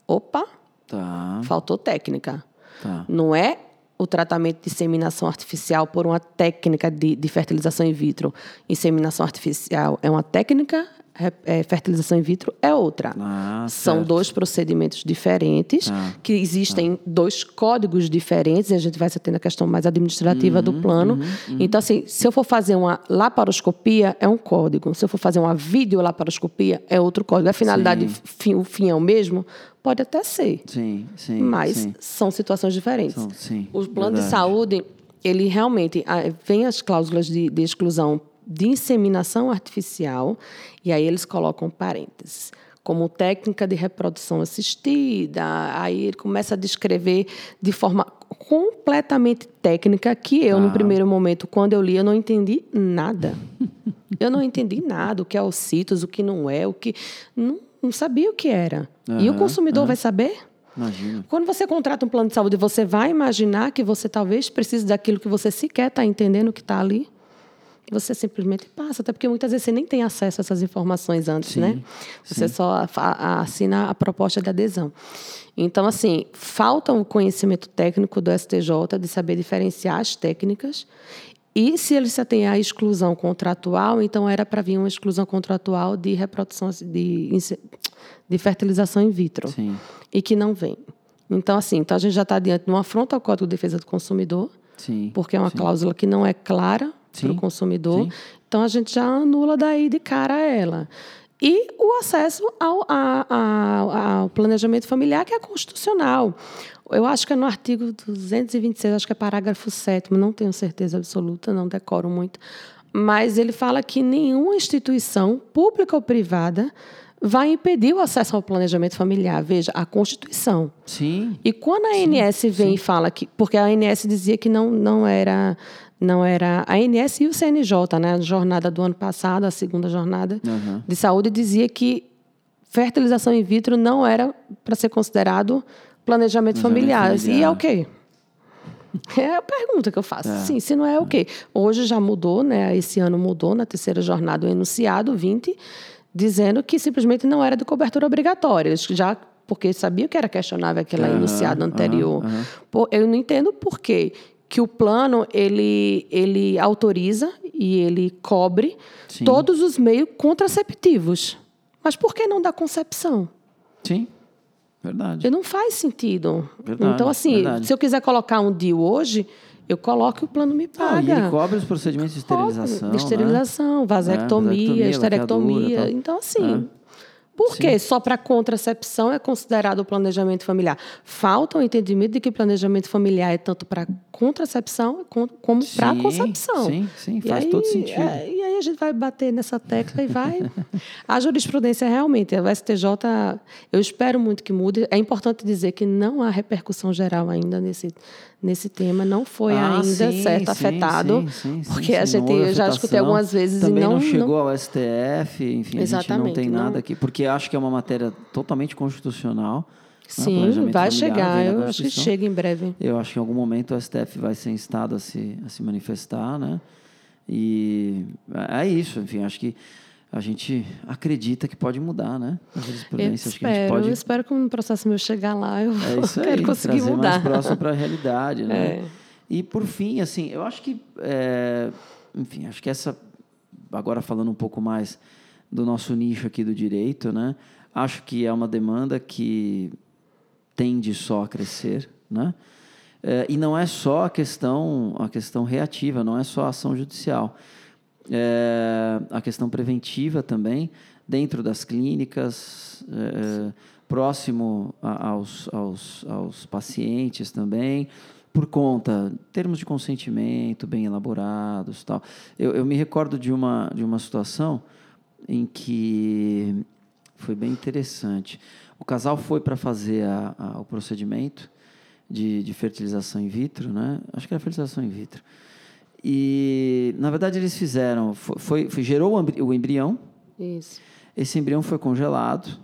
Opa, Tá. faltou técnica. Tá. Não é o tratamento de inseminação artificial por uma técnica de, de fertilização in vitro. Inseminação artificial é uma técnica, é, fertilização in vitro é outra. Ah, São dois procedimentos diferentes, Tá, que existem dois códigos diferentes, e a gente vai ter na questão mais administrativa Uhum, do plano. Então, assim, se eu for fazer uma laparoscopia, é um código. Se eu for fazer uma videolaparoscopia, é outro código. A finalidade, fim- o fim é o mesmo? Pode até ser. Sim, sim. Mas sim. são situações diferentes. São- sim, o plano de verdade. saúde, ele realmente ah, vem as cláusulas de, de exclusão de inseminação artificial e aí eles colocam parênteses como técnica de reprodução assistida. Aí ele começa a descrever de forma completamente técnica que eu, Ah. no primeiro momento, quando eu li, eu não entendi nada. eu não entendi nada, o que é ocitos, o que não é, o que... Não, não sabia o que era. e o consumidor vai saber? Imagina. Quando você contrata um plano de saúde, você vai imaginar que você talvez precise daquilo que você sequer está entendendo que está ali? Você simplesmente passa, até porque muitas vezes você nem tem acesso a essas informações antes, Sim, né? Você sim. só assina a proposta de adesão. Então, assim, falta o conhecimento técnico do STJ de saber diferenciar as técnicas. E se ele só tem a exclusão contratual, então era para vir uma exclusão contratual de reprodução, de, de fertilização in vitro Sim. e que não vem. Então, assim, então a gente já está diante de uma afronta ao Código de Defesa do Consumidor, Sim. porque é uma sim. cláusula que não é clara para o consumidor. sim. Então, a gente já anula daí de cara ela. E o acesso ao, a- a- ao planejamento familiar, que é constitucional. Eu acho que é no artigo 226, acho que é parágrafo 7 não tenho certeza absoluta, não decoro muito. Mas ele fala que nenhuma instituição, pública ou privada, vai impedir o acesso ao planejamento familiar. Veja, a Constituição. Sim. E quando a ANS vem e fala que. Porque a ANS dizia que não, não era. Não era. A ANS e o CNJ, né? A jornada do ano passado, a segunda jornada Aham. de saúde, dizia que fertilização in vitro não era para ser considerado planejamento, Planejamento familiar. E familiar. é o quê? É a pergunta que eu faço. É. Sim, se não é o quê? Hoje já mudou, né? Esse ano mudou, na terceira jornada, o enunciado 20, dizendo que simplesmente não era de cobertura obrigatória. Eles Já porque sabia que era questionável aquele Aham, enunciado anterior. aham. Pô, eu não entendo por quê que o plano ele, ele autoriza e ele cobre Sim. todos os meios contraceptivos. Mas por que não da concepção? Sim. Verdade. Porque não faz sentido. Verdade, então, assim, verdade. se eu quiser colocar um DIU hoje, eu coloco e o plano me Não, paga. e ele cobre os procedimentos de esterilização. De esterilização, vasectomia, vasectomia, esterectomia. laqueadura, tal. Então, assim. Por que só para contracepção é considerado o planejamento familiar? Falta o entendimento de que planejamento familiar é tanto para contracepção com- como para Sim, concepção. sim, sim, faz aí, todo sentido. é, e aí a gente vai bater nessa tecla e vai. a jurisprudência realmente, o STJ, eu espero muito que mude. É importante dizer que não há repercussão geral ainda nesse, nesse tema, não foi Ah, ainda sim, certo sim, afetado. sim, sim, sim, porque a gente, não eu já escutei algumas vezes Também e não. não não- chegou ao STF, enfim, a gente não Exatamente, tem não. nada aqui, porque acho que é uma matéria totalmente constitucional. né? Sim, Planejamento vai familiar chegar. Eu acho que chega em breve. Eu acho que em algum momento o STF vai ser instado a se, a se manifestar, né? E é isso, enfim, acho que a gente acredita que pode mudar, né? A Eu jurisprudência, a espero, gente pode eu espero que um processo meu chegar lá, eu É isso aí, quero conseguir trazer mudar. mais próximo para a realidade, né? É. E por fim, assim, eu acho que, é, enfim, acho que essa, agora falando um pouco mais do nosso nicho aqui do direito, né? Acho que é uma demanda que tende só a crescer, né? É, e não é só a questão, a questão reativa, não é só a ação judicial. É, a questão preventiva também, dentro das clínicas, é, próximo a- aos, aos, aos pacientes também, por conta termos de consentimento bem elaborados tal. Eu, eu me recordo de uma, de uma situação em que foi bem interessante. O casal foi para fazer a- a- o procedimento de, de fertilização in vitro, né? Acho que era fertilização in vitro. E, na verdade, eles fizeram... Foi, foi- gerou o embri- o embrião, Isso. esse embrião foi congelado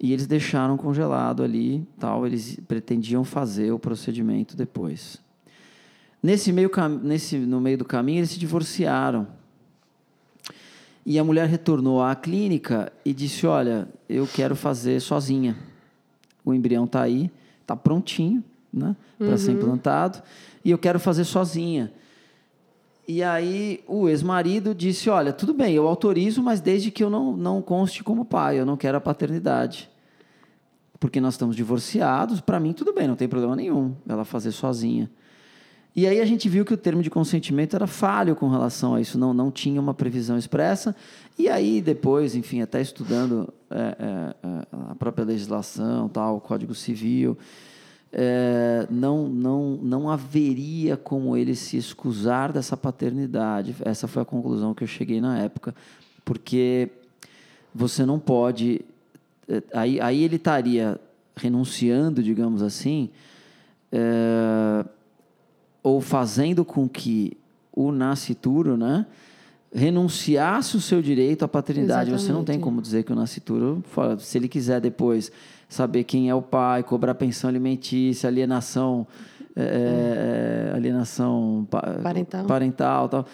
e eles deixaram congelado ali, tal. Eles pretendiam fazer o procedimento depois. Nesse meio nesse no meio do caminho eles se divorciaram. E a mulher retornou à clínica e disse: "Olha, eu quero fazer sozinha. O embrião está aí, está prontinho, né, para ser implantado, e eu quero fazer sozinha." E aí o ex-marido disse: Olha, tudo bem, eu autorizo, mas desde que eu não, não conste como pai, eu não quero a paternidade. Porque nós estamos divorciados, para mim tudo bem, não tem problema nenhum ela fazer sozinha. E aí a gente viu que o termo de consentimento era falho com relação a isso, não, não tinha uma previsão expressa. E aí depois, enfim, até estudando é, é, a própria legislação, tal, o Código Civil, é, não, não, não haveria como ele se excusar dessa paternidade. Essa foi a conclusão que eu cheguei na época. Porque você não pode. é, Aí, aí ele estaria renunciando, digamos assim, é, ou fazendo com que o nascituro né, renunciasse o seu direito à paternidade. Você não tem Exatamente. como dizer que o nascituro, se ele quiser depois saber quem é o pai, cobrar pensão alimentícia, alienação, é, é, alienação pa- Parental. parental, tal.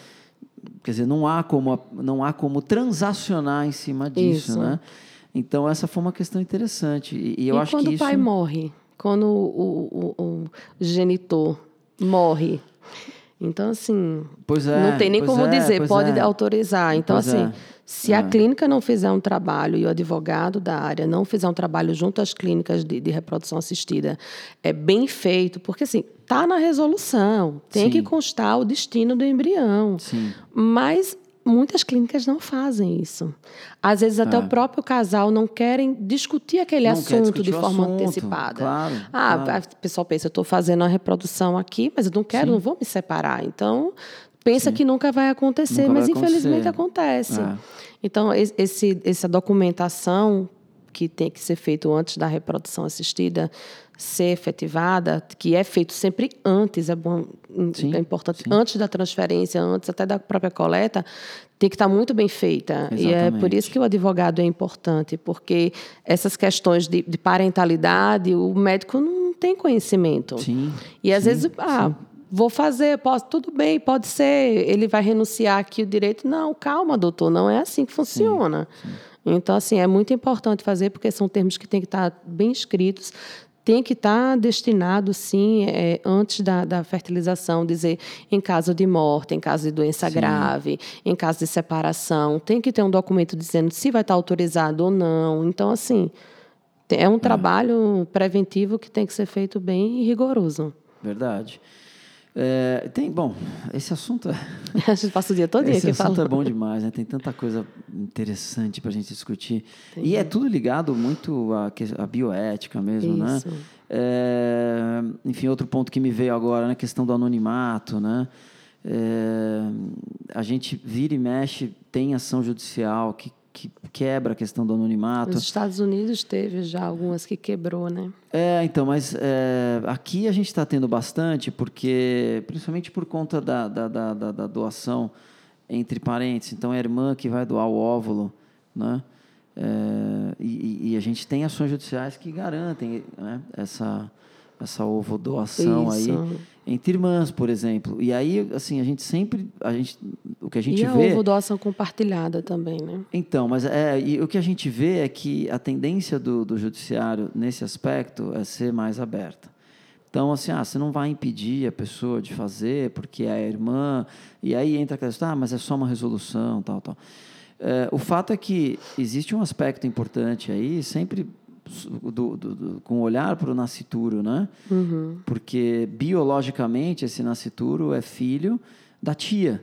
Quer dizer, não há como não há como transacionar em cima disso, Isso. né? Então essa foi uma questão interessante e, e eu e acho quando que o isso pai morre? Quando o, o- o genitor morre? Então, assim, Pois é, não tem nem como é, dizer, pode é. autorizar. Então, Pois assim, é. se a clínica não fizer um trabalho e o advogado da área não fizer um trabalho junto às clínicas de, de reprodução assistida, é bem feito, porque, assim, está na resolução, tem Sim. que constar o destino do embrião. Sim. Mas muitas clínicas não fazem isso. Às vezes até É. o próprio casal não querem discutir aquele Não assunto discutir de forma assunto, antecipada. claro, ah, claro. o pessoal pensa, eu estou fazendo a reprodução aqui, mas eu não quero, Sim. não vou me separar. Então, pensa que nunca vai acontecer, Nunca vai mas infelizmente acontecer. acontece. É. Então, es- esse, essa documentação que tem que ser feito antes da reprodução assistida ser efetivada, que é feito sempre antes, é bom, Sim, é importante, sim. antes da transferência, antes até da própria coleta, tem que estar muito bem feita. E é por Exatamente. isso que o advogado é importante, porque essas questões de, de parentalidade, o médico não tem conhecimento. Sim. E às sim, vezes, ah, vou fazer, posso, tudo bem, pode ser, ele vai renunciar aqui o direito. Não, calma, doutor, não é assim que funciona. Então, assim, é muito importante fazer, porque são termos que têm que estar bem escritos, tem que estar destinado, sim, é, antes da, da fertilização, dizer em caso de morte, em caso de doença grave, em caso de separação, tem que ter um documento dizendo se vai estar autorizado ou não. Então, assim, é um trabalho preventivo que tem que ser feito bem rigoroso. Verdade. É, tem, bom, esse assunto é, A gente passa o dia todo esse aqui assunto é bom demais, né? Tem tanta coisa interessante para a gente discutir. E é tudo ligado muito à, à bioética mesmo, Isso. né? É, enfim, outro ponto que me veio agora, né? A questão do anonimato, né? É, a gente vira e mexe, tem ação judicial que, que quebra a questão do anonimato. Nos Estados Unidos teve já algumas que quebrou, né? É, então, mas é, aqui a gente está tendo bastante, porque, principalmente por conta da, da, da, da- doação entre parentes. Então, é a irmã que vai doar o óvulo, né? É, e, e a gente tem ações judiciais que garantem né, essa, essa ovo doação aí Isso. Entre irmãs, por exemplo. E aí, assim, a gente sempre, a gente, o que a gente e a vê... ovo doação compartilhada também, né? Então, mas é, e o que a gente vê é que a tendência do, do judiciário nesse aspecto é ser mais aberta. Então, assim, ah, você não vai impedir a pessoa de fazer porque é a irmã, e aí entra aquela questão, ah, mas é só uma resolução, tal, tal. É, o fato é que existe um aspecto importante aí, sempre do, do- do- com olhar para o nascituro, né? Porque biologicamente esse nascituro é filho da tia,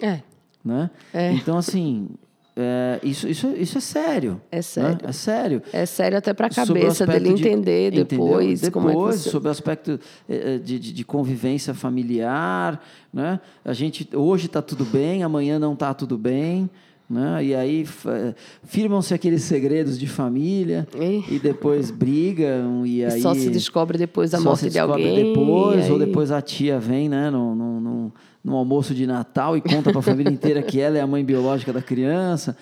É, né? Então, assim, é, isso, isso, isso é sério. É né? sério. É sério. é sério até para a cabeça dele aspecto de- entender entendeu? depois, depois como é que você... sobre o aspecto eh, eh, de, de, de convivência familiar, né? A gente hoje está tudo bem, amanhã não está tudo bem, né? E aí firmam-se aqueles segredos de família E- e depois brigam e E aí só se descobre depois da morte se de alguém. depois e ou aí- depois a tia vem, né? No, no, no, no almoço de Natal e conta para a família inteira que ela é a mãe biológica da criança.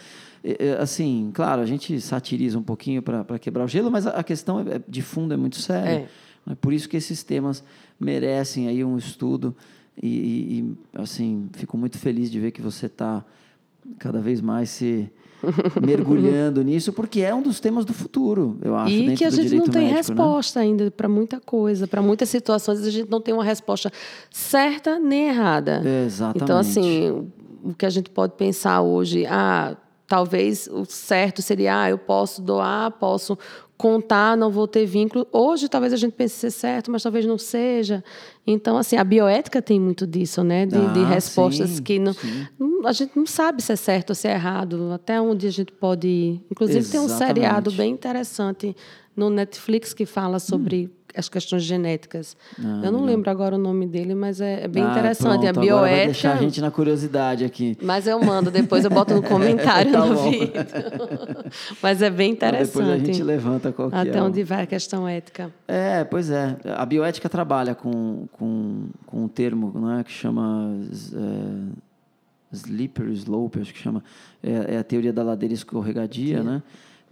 É, é, Assim, claro, a gente satiriza um pouquinho para quebrar o gelo, mas a, questão é- é- de fundo é muito séria. É. né? Por isso que esses temas merecem aí um estudo e, e- e, assim, fico muito feliz de ver que você está cada vez mais se mergulhando nisso, porque é um dos temas do futuro, eu acho, E que a gente não tem médico, né? resposta ainda para muita coisa, para muitas situações a gente não tem uma resposta certa nem errada. Exatamente. Então, assim, o que a gente pode pensar hoje, ah, talvez o certo seria, ah, eu posso doar, posso contar, não vou ter vínculo. Hoje, talvez a gente pense ser certo, mas talvez não seja. Então, assim, a bioética tem muito disso, né? De, de Ah, respostas sim, que não, não- a gente não sabe se é certo ou se é errado, até onde a gente pode ir. Inclusive, tem um Exatamente. seriado bem interessante no Netflix que fala sobre as questões genéticas. eu não lembro agora o nome dele, mas é, é bem Ah, interessante. pronto, a agora vai bioética. deixar a gente na curiosidade aqui. Mas eu mando, depois eu boto no comentário Tá no bom. vídeo. Mas é bem Então, Depois a gente interessante. levanta qual que Até é. onde vai a questão ética. É, pois é. A bioética trabalha com, com, com um termo né, que chama é, slippery slope, acho que chama, é, é a teoria da ladeira escorregadia, Sim. né?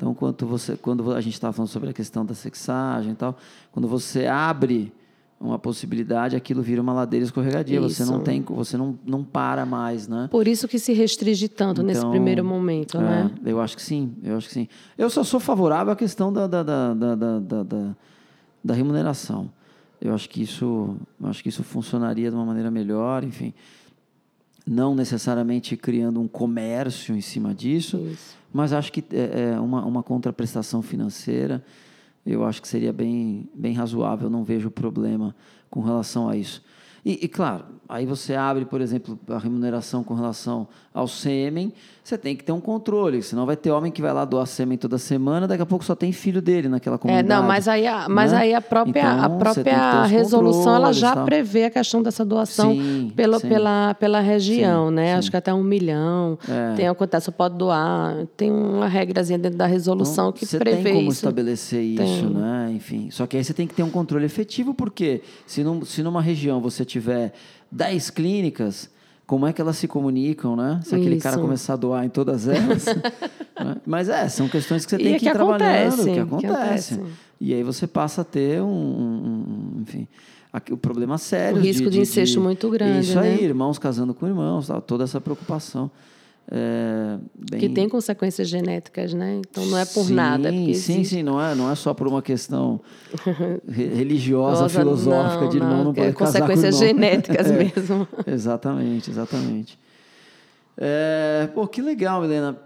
Então, quando, você, quando a gente estava falando sobre a questão da sexagem e tal, quando você abre uma possibilidade, aquilo vira uma ladeira escorregadia. Isso. Você não tem, você não, não para mais, né? Por isso que se restringe tanto então, nesse primeiro momento, é, né? Eu acho que sim, eu acho que sim. Eu só sou favorável à questão da, da, da, da, da, da, da remuneração. Eu acho que isso, acho que isso funcionaria de uma maneira melhor, enfim não necessariamente criando um comércio em cima disso, Isso. Mas acho que é, é uma, uma contraprestação financeira, eu acho que seria bem, bem razoável, não vejo problema com relação a isso. E, e, claro, aí você abre, por exemplo, a remuneração com relação ao sêmen, você tem que ter um controle, senão vai ter homem que vai lá doar sêmen toda semana, daqui a pouco só tem filho dele naquela comunidade. É, não, mas aí a, mas né? aí a própria, então, a própria resolução ela já tal. prevê a questão dessa doação sim, pela, sim. Pela, pela região, sim, né? Acho que até um milhão. É. Tem acontece, você pode doar, tem uma regrazinha dentro da resolução então, que prevê isso. Você tem como estabelecer isso, tem. né? Enfim, só que aí você tem que ter um controle efetivo, porque se, num, se numa região você tiver 10 clínicas, como é que elas se comunicam, né? Se aquele Isso. cara começar a doar em todas elas. né? Mas é, são questões que você tem é que, ir trabalhando, que acontecem. E aí você passa a ter um, um enfim, o problema sério. O risco de, de incesto de, muito grande. Isso né? aí, irmãos casando com irmãos, toda essa preocupação. É, bem... Que tem consequências genéticas, né? Então não é por sim, nada. Sim, existe... sim, não é, não é só por uma questão religiosa, filosófica não, de irmão não, não poder é consequências genéticas é, mesmo. Exatamente, exatamente. É, pô, que legal, Helena.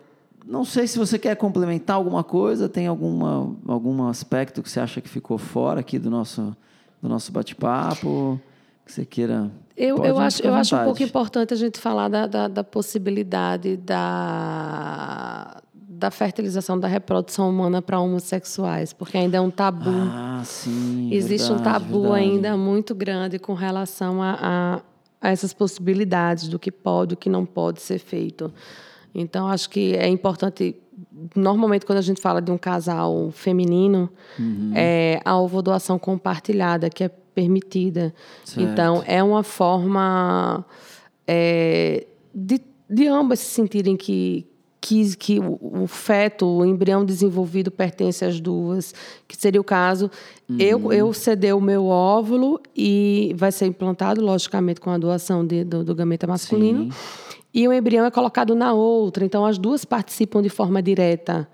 Não sei se você quer complementar alguma coisa, tem alguma, algum aspecto que você acha que ficou fora aqui do nosso, do nosso bate-papo, que você queira eu, eu, acho, eu acho um pouco importante a gente falar da, da, da, possibilidade da, da fertilização da reprodução humana para homossexuais, porque ainda é um tabu. Ah, sim. Existe verdade, um tabu verdade. ainda muito grande com relação a, a, a essas possibilidades do que pode e o que não pode ser feito. Então, acho que é importante normalmente quando a gente fala de um casal feminino, uhum. é a ovodoação compartilhada, que é permitida. Certo. Então, é uma forma é, de, de ambas se sentirem que, que, que o, o, feto, o embrião desenvolvido pertence às duas, que seria o caso. Uhum. Eu, eu ceder o meu óvulo e vai ser implantado, logicamente, com a doação de, do, do gameta masculino. Sim. E o embrião é colocado na outra. Então, as duas participam de forma direta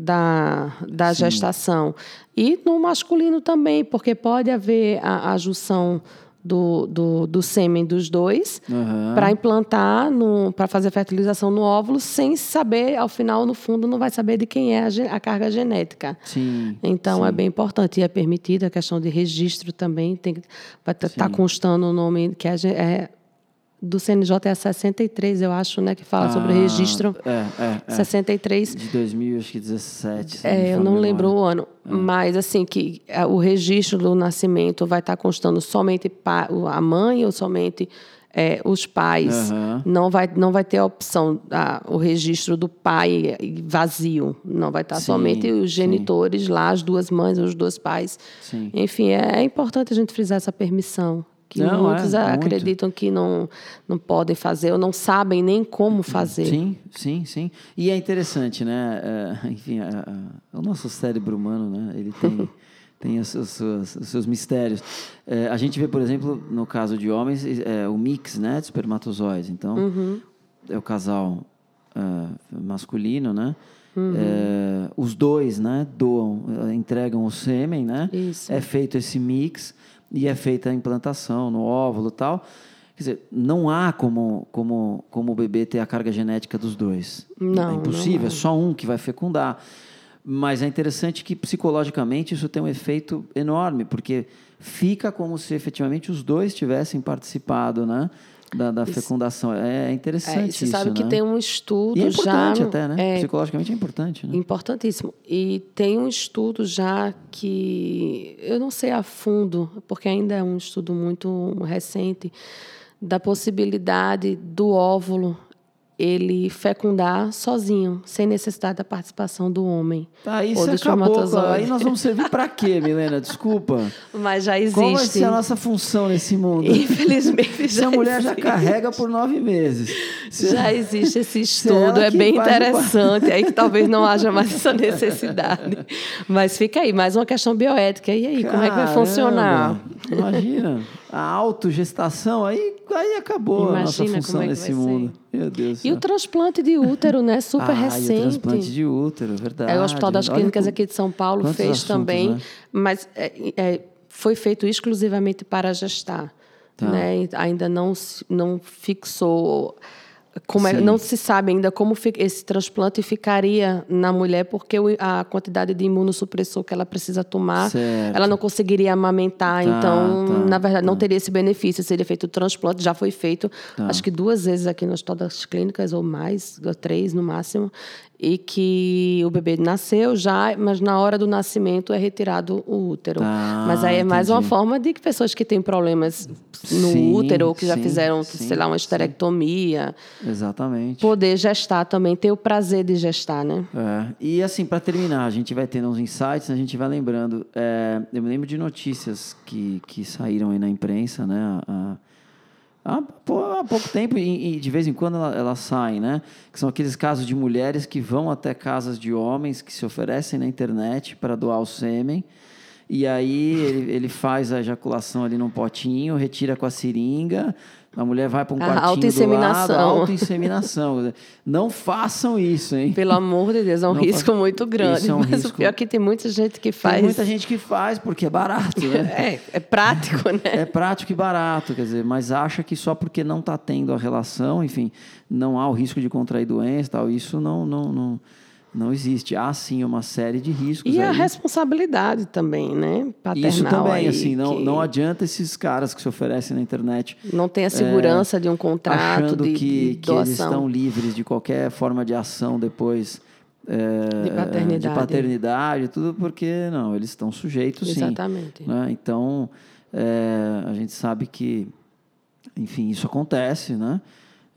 da, da gestação. E no masculino também, porque pode haver a, a junção do, do, do sêmen dos dois uhum. para implantar, para fazer fertilização no óvulo, sem saber, ao final, no fundo, não vai saber de quem é a, a carga genética. Sim. Então, sim. é bem importante. E é permitida a questão de registro também, tem, vai estar tá constando o nome, que é, é do CNJ é a 63, eu acho, né, que fala ah, sobre o registro. É, é, é. 63. De 2017. É, eu não lembro o ano, é. mas assim que é, o registro do nascimento vai estar constando somente a mãe ou somente é, os pais. Uhum. Não vai não vai ter a opção a, o registro do pai vazio. Não vai estar sim, somente os genitores sim. lá, as duas mães, os dois pais. Sim. Enfim, é, é importante a gente frisar essa permissão que não, muitos é, acreditam muito. que não, não podem fazer ou não sabem nem como fazer. Sim, sim, sim. E é interessante, né? É, enfim, o nosso cérebro humano, né? Ele tem, tem os, os, os, os seus mistérios. É, a gente vê, por exemplo, no caso de homens, é, o mix né, de espermatozoides. Então, uhum. é o casal masculino, né? Uhum. É, os dois, né, doam, entregam o sêmen, né? Isso. É feito esse mix e é feita a implantação no óvulo e tal. Quer dizer, não há como, como, como o bebê ter a carga genética dos dois. Não. É impossível, não é só um que vai fecundar. Mas é interessante que psicologicamente isso tem um efeito enorme, porque fica como se efetivamente os dois tivessem participado, né? Da, da fecundação. É, interessante é, você isso, sabe né? que tem um estudo e é importante já... até, né? É, Psicologicamente é importante. Né? Importantíssimo. E tem um estudo já que... Eu não sei a fundo, porque ainda é um estudo muito recente, da possibilidade do óvulo ele fecundar sozinho, sem necessidade da participação do homem. Tá, isso ou do acabou. Aí nós vamos servir pra quê, Milena? Desculpa. Mas já existe. Qual vai ser a nossa função nesse mundo? Infelizmente, Se a já mulher já existe. carrega por nove meses. Se- Já existe esse estudo, ela é bem o interessante, aí que talvez não haja mais essa necessidade. Mas fica aí, mais uma questão bioética. E aí, como é que vai Caramba, funcionar? Imagina. A autogestação, aí, aí acabou a nossa Imagina função é nesse ser. mundo. Meu Deus E o céu. transplante de útero, né? Super ah, E o recente. transplante de útero, verdade. É, o Hospital das Olha Clínicas como- aqui de São Paulo quantos fez assuntos, também, né? mas é, é, foi feito exclusivamente para gestar. Tá. Né? Ainda não, não fixou. Como é- não se sabe ainda como esse transplante ficaria na mulher, porque a quantidade de imunossupressor que ela precisa tomar, Certo. ela não conseguiria amamentar. Tá, então, tá, na verdade, não tá. teria esse benefício. Seria feito o transplante, já foi feito, Tá. acho que duas vezes aqui no Hospital das Clínicas, ou mais, ou três no máximo, e que o bebê nasceu já, mas na hora do nascimento é retirado o útero. Tá, mas aí é mais uma forma de que pessoas que têm problemas no Sim, útero, ou que já sim, fizeram, sim, sei lá, uma esterectomia, Exatamente. poder gestar também, ter o prazer de gestar, né? É, e assim, para terminar, a gente vai tendo uns insights, a gente vai lembrando. é, eu me lembro de notícias que, que saíram aí na imprensa, né? Há pou- há pouco tempo, e, de vez em quando ela- elas saem, né? Que são aqueles casos de mulheres que vão até casas de homens que se oferecem na internet para doar o sêmen. E aí ele, ele faz a ejaculação ali num potinho, retira com a seringa, a mulher vai para um quartinho do lado, autoinseminação. autoinseminação. Não façam isso, hein? Pelo amor de Deus, é um Não risco fa- muito grande. Isso é um mas risco- o pior é que tem muita gente que faz. Tem muita gente que faz porque é barato, né? É, é prático, né? É prático e barato, quer dizer, mas acha que só porque não está tendo a relação, enfim, não há o risco de contrair doença e tal, isso não, não, não, não existe. Há sim uma série de riscos E a aí. responsabilidade também, né? Paternal. Isso também, aí, assim, não, que não adianta esses caras que se oferecem na internet não tem a segurança de um contrato, achando de, que, de que eles estão livres de qualquer forma de ação depois é, De paternidade. de paternidade, tudo porque não, eles estão sujeitos sim. Exatamente. né? Então é, a gente sabe que, enfim, isso acontece, né?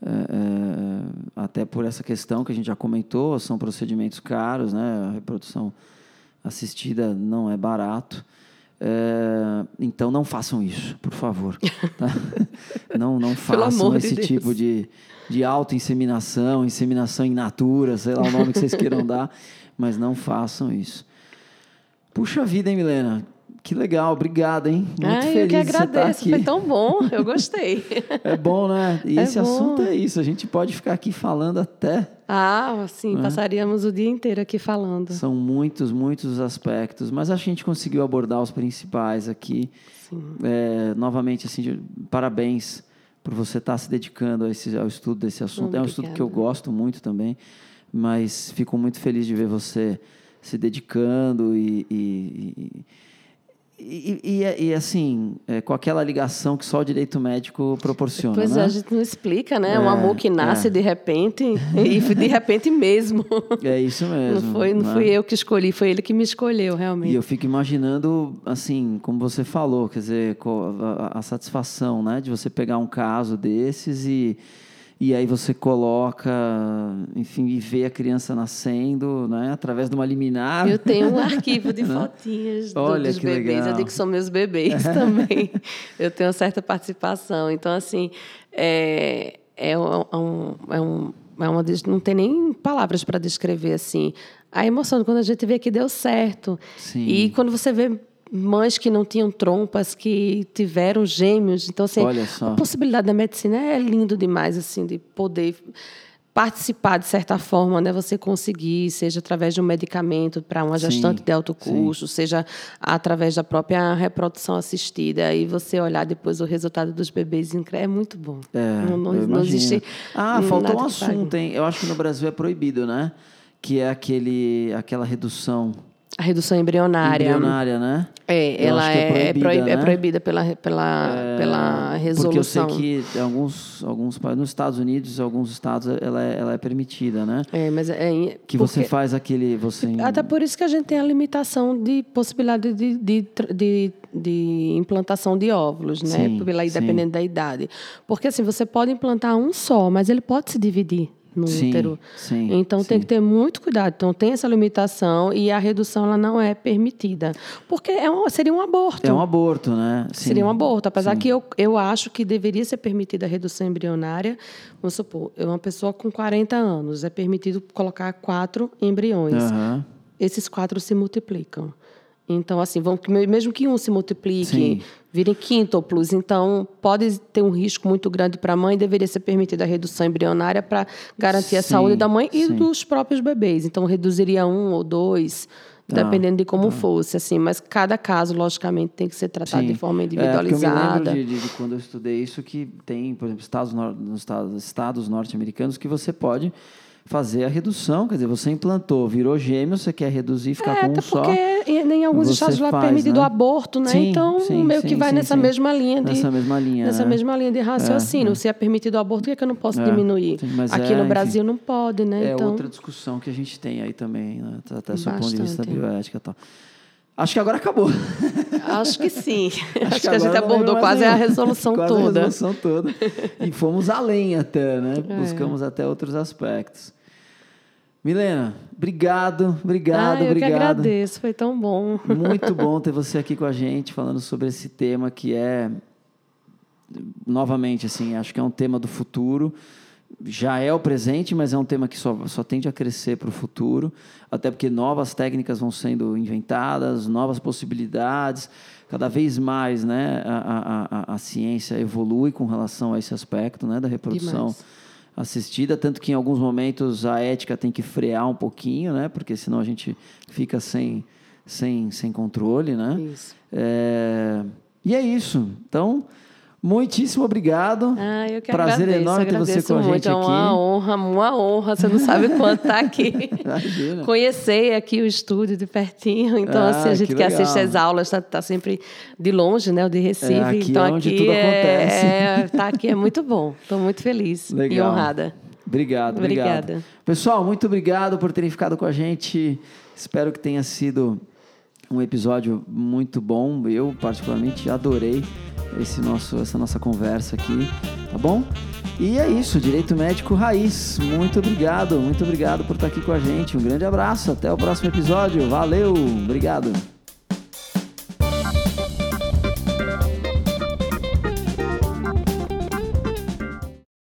É, é, até por essa questão que a gente já comentou, são procedimentos caros, né? A reprodução assistida não é barato. É, então não façam isso, por favor. tá? Não, não façam de esse Deus. tipo de, de auto-inseminação, inseminação in natura, sei lá o nome que vocês queiram dar, mas não façam isso. Puxa vida, hein, Milena? Que legal, obrigado, hein? Muito Ai, feliz eu que agradeço, aqui. foi tão bom, eu gostei. É bom, né? E É esse bom. assunto é isso, a gente pode ficar aqui falando até. Ah, sim, passaríamos o dia inteiro aqui falando. São muitos, muitos os aspectos, mas acho que a gente conseguiu abordar os principais aqui. Sim. É, novamente, assim, de- parabéns por você estar se dedicando a esse- ao estudo desse assunto. É um estudo que eu Obrigada. gosto muito também, mas fico muito feliz de ver você se dedicando e. e- e- e- e- e, assim, é, com aquela ligação que só o direito médico proporciona. Pois né? é, a gente não explica, né? É, um amor que nasce é. de repente e de repente mesmo. É isso mesmo. Não foi, não né? fui eu que escolhi, foi ele que me escolheu, E realmente. eu fico imaginando, assim, como você falou, quer dizer, co- a, a satisfação, né, de você pegar um caso desses e, e aí você coloca, enfim, e vê a criança nascendo, né, através de uma liminar. Eu tenho um arquivo de fotinhas do- Olha dos bebês. legal. Eu digo que são meus bebês também. Eu tenho uma certa participação. Então, assim, é, é, um, é um- é é uma não tem nem palavras para descrever assim a emoção de quando a gente vê que deu certo. Sim. E quando você vê mães que não tinham trompas, que tiveram gêmeos. Então, assim, a possibilidade da medicina é lindo demais, assim, de poder participar de certa forma, né? Você conseguir, seja através de um medicamento para uma Sim, gestante de alto sim. custo, seja através da própria reprodução assistida, e você olhar depois o resultado dos bebês é muito bom. É, não, não, não existe. Ah, faltou um assunto, hein? Eu acho que no Brasil é proibido, né? Que é aquele, aquela redução A redução embrionária. embrionária, né? É, Eu ela é é, é, proibida, proib- é né? proibida pela, pela, pela resolução. Porque eu sei que alguns, alguns nos Estados Unidos, alguns estados, ela é, ela é permitida, né? É, mas é, Que porque- você faz aquele. Você, Até por isso que a gente tem a limitação de possibilidade de, de, de, de implantação de óvulos, né? Sim, Pela, sim. dependendo da idade. Porque assim, você pode implantar um só, mas ele pode se dividir. No Sim, útero. sim, então tem sim. que ter muito cuidado. Então tem essa limitação e a redução ela não é permitida. Porque é um, seria um aborto. É um aborto, né? Seria um aborto. Apesar que eu, eu acho que deveria ser permitida a redução embrionária. Vamos supor, é uma pessoa com 40 anos, é permitido colocar quatro embriões. Aham. Esses quatro se multiplicam. Então, assim, vão, mesmo que um se multiplique, Sim. virem quíntuplos, então pode ter um risco muito grande para a mãe, deveria ser permitida a redução embrionária para garantir a Sim, saúde da mãe e sim. dos próprios bebês. Então, reduziria um ou dois, Tá, dependendo de como fosse, assim. Mas cada caso, logicamente, tem que ser tratado Sim. de forma É, porque eu individualizada. me lembro de, de- quando eu estudei isso que tem, por exemplo, estados, nos estados, estados norte-americanos que você pode fazer a redução, quer dizer, você implantou, virou gêmeo, você quer reduzir, ficar É, com um só. porque em, alguns estados lá é permitido né? o aborto, né? Sim, então, sim, meio sim, que vai nessa mesma linha de... Nessa mesma linha, Nessa né? mesma linha de raciocínio. Se é permitido o aborto, por que, é que eu não posso É, diminuir? Aqui é, no enfim, Brasil não pode, né? É então, outra discussão que a gente tem aí também, né? até o ponto de vista Bastante. bioética e tal. Acho que agora acabou. acho que sim. Acho, que, a gente abordou quase a resolução Quase toda. a resolução toda. E fomos além até, né? É. Buscamos até outros aspectos. Milena, obrigado, obrigado, ah, eu obrigado. que agradeço, foi tão bom. Muito bom ter você aqui com a gente, falando sobre esse tema que é, novamente, assim, acho que é um tema do futuro. Já é o presente, mas é um tema que só, só tende a crescer para o futuro, até porque novas técnicas vão sendo inventadas, novas possibilidades. Cada vez mais né, a, a, a, a ciência evolui com relação a esse aspecto né, da reprodução Demais. assistida, tanto que em alguns momentos a ética tem que frear um pouquinho, né? Porque senão a gente fica sem, sem, sem controle, né? Isso. É, E é isso. Então, muitíssimo obrigado. Ah, eu que Prazer agradeço, enorme ter você com a muito. gente é uma aqui. honra, uma honra. Você não sabe quanto tá aqui. Imagina. Conhecer aqui o estúdio de pertinho. Então, Ah, assim, a gente que que, assiste às aulas está tá sempre de longe, né? O de Recife. É, aqui então, é onde aqui tudo é, acontece. É, tá aqui é muito bom. Estou muito feliz e Legal. honrada. Obrigado, obrigado. Obrigada. Pessoal, muito obrigado por terem ficado com a gente. Espero que tenha sido um episódio muito bom. Eu, particularmente, adorei esse nosso, essa nossa conversa aqui, tá bom? E é isso, Direito Médico Raiz. Muito obrigado, muito obrigado por estar aqui com a gente. Um grande abraço, até o próximo episódio. Valeu, obrigado.